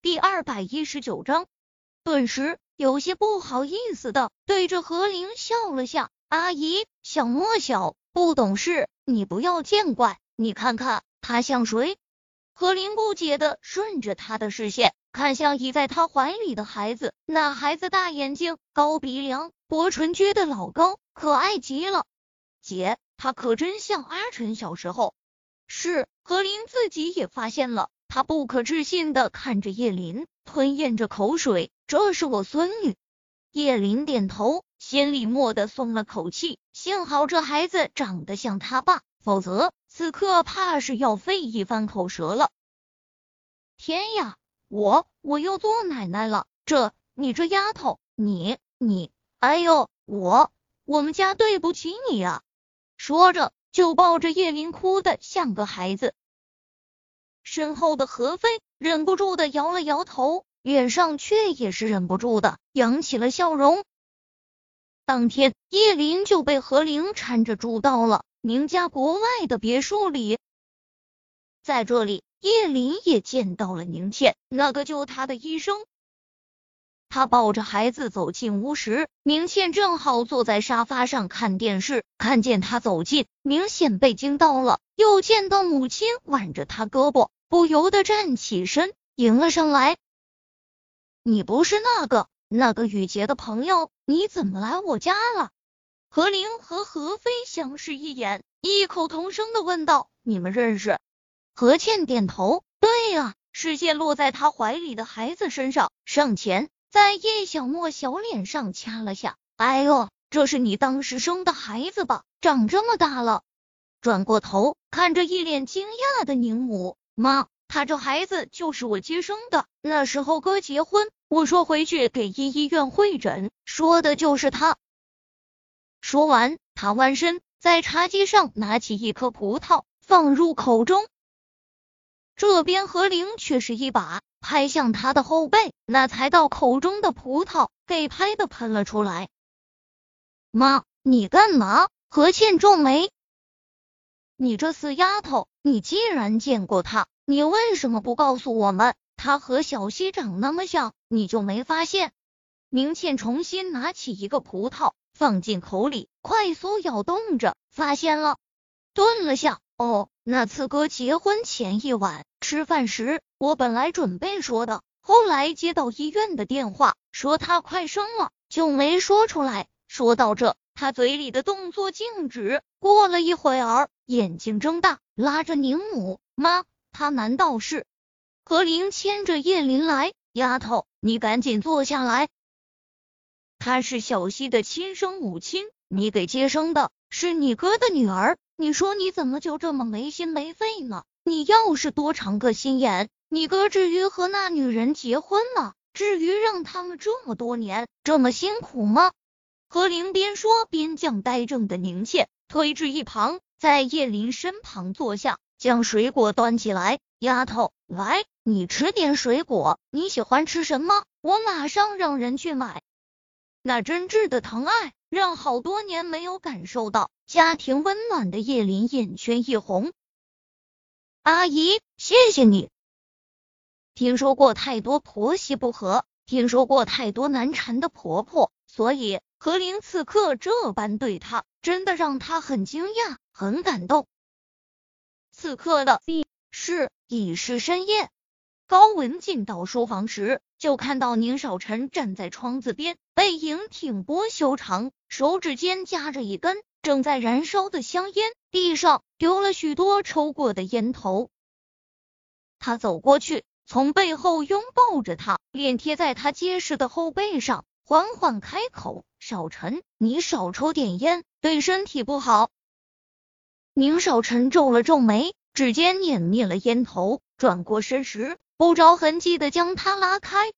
第二百一十九章，顿时有些不好意思的对着何玲笑了下。阿姨，小莫小，不懂事，你不要见怪。你看看他像谁？何玲不解的顺着他的视线看向倚在他怀里的孩子，那孩子大眼睛，高鼻梁，薄唇撅得老高，可爱极了。姐，他可真像阿晨小时候。是何林自己也发现了，他不可置信的看着叶林，吞咽着口水。这是我孙女。叶林点头，心里默的松了口气，幸好这孩子长得像他爸，否则。此刻怕是要费一番口舌了。天呀，我我又做奶奶了！这你这丫头，你你，哎呦，我我们家对不起你啊！说着就抱着叶林哭的像个孩子。身后的何飞忍不住的摇了摇头，脸上却也是忍不住的扬起了笑容。当天，叶林就被何玲搀着住到了。宁家国外的别墅里，在这里，叶林也见到了宁倩，那个救他的医生。他抱着孩子走进屋时，宁倩正好坐在沙发上看电视，看见他走近，明显被惊到了。又见到母亲挽着他胳膊，不由得站起身迎了上来。你不是那个那个雨洁的朋友，你怎么来我家了？何灵和何飞相视一眼，异口同声的问道：“你们认识？”何倩点头：“对呀。”视线落在他怀里的孩子身上，上前在叶小莫小脸上掐了下：“哎呦，这是你当时生的孩子吧？长这么大了。”转过头看着一脸惊讶的宁母：“妈，他这孩子就是我接生的。那时候哥结婚，我说回去给医医院会诊，说的就是他。”说完，他弯身在茶几上拿起一颗葡萄放入口中。这边何灵却是一把拍向他的后背，那才到口中的葡萄给拍的喷了出来。妈，你干嘛？何倩皱眉，你这死丫头，你既然见过他，你为什么不告诉我们？他和小溪长那么像，你就没发现？明倩重新拿起一个葡萄。放进口里，快速咬动着，发现了，顿了下。哦，那次哥结婚前一晚吃饭时，我本来准备说的，后来接到医院的电话，说他快生了，就没说出来。说到这，他嘴里的动作静止，过了一会儿，眼睛睁大，拉着宁母妈，他难道是？何玲牵着叶琳来，丫头，你赶紧坐下来。她是小溪的亲生母亲，你给接生的是你哥的女儿，你说你怎么就这么没心没肺呢？你要是多长个心眼，你哥至于和那女人结婚吗？至于让他们这么多年这么辛苦吗？何玲边说边将呆怔的宁倩推至一旁，在叶林身旁坐下，将水果端起来。丫头，来，你吃点水果，你喜欢吃什么？我马上让人去买。那真挚的疼爱，让好多年没有感受到家庭温暖的叶林眼圈一红。阿姨，谢谢你。听说过太多婆媳不和，听说过太多难缠的婆婆，所以何玲此刻这般对他，真的让他很惊讶，很感动。此刻的是已是深夜。高文进到书房时，就看到宁少臣站在窗子边，背影挺拔修长，手指间夹着一根正在燃烧的香烟，地上丢了许多抽过的烟头。他走过去，从背后拥抱着他，脸贴在他结实的后背上，缓缓开口：“少臣，你少抽点烟，对身体不好。”宁少晨皱了皱眉，指尖捻灭了烟头，转过身时。不着痕迹的将他拉开，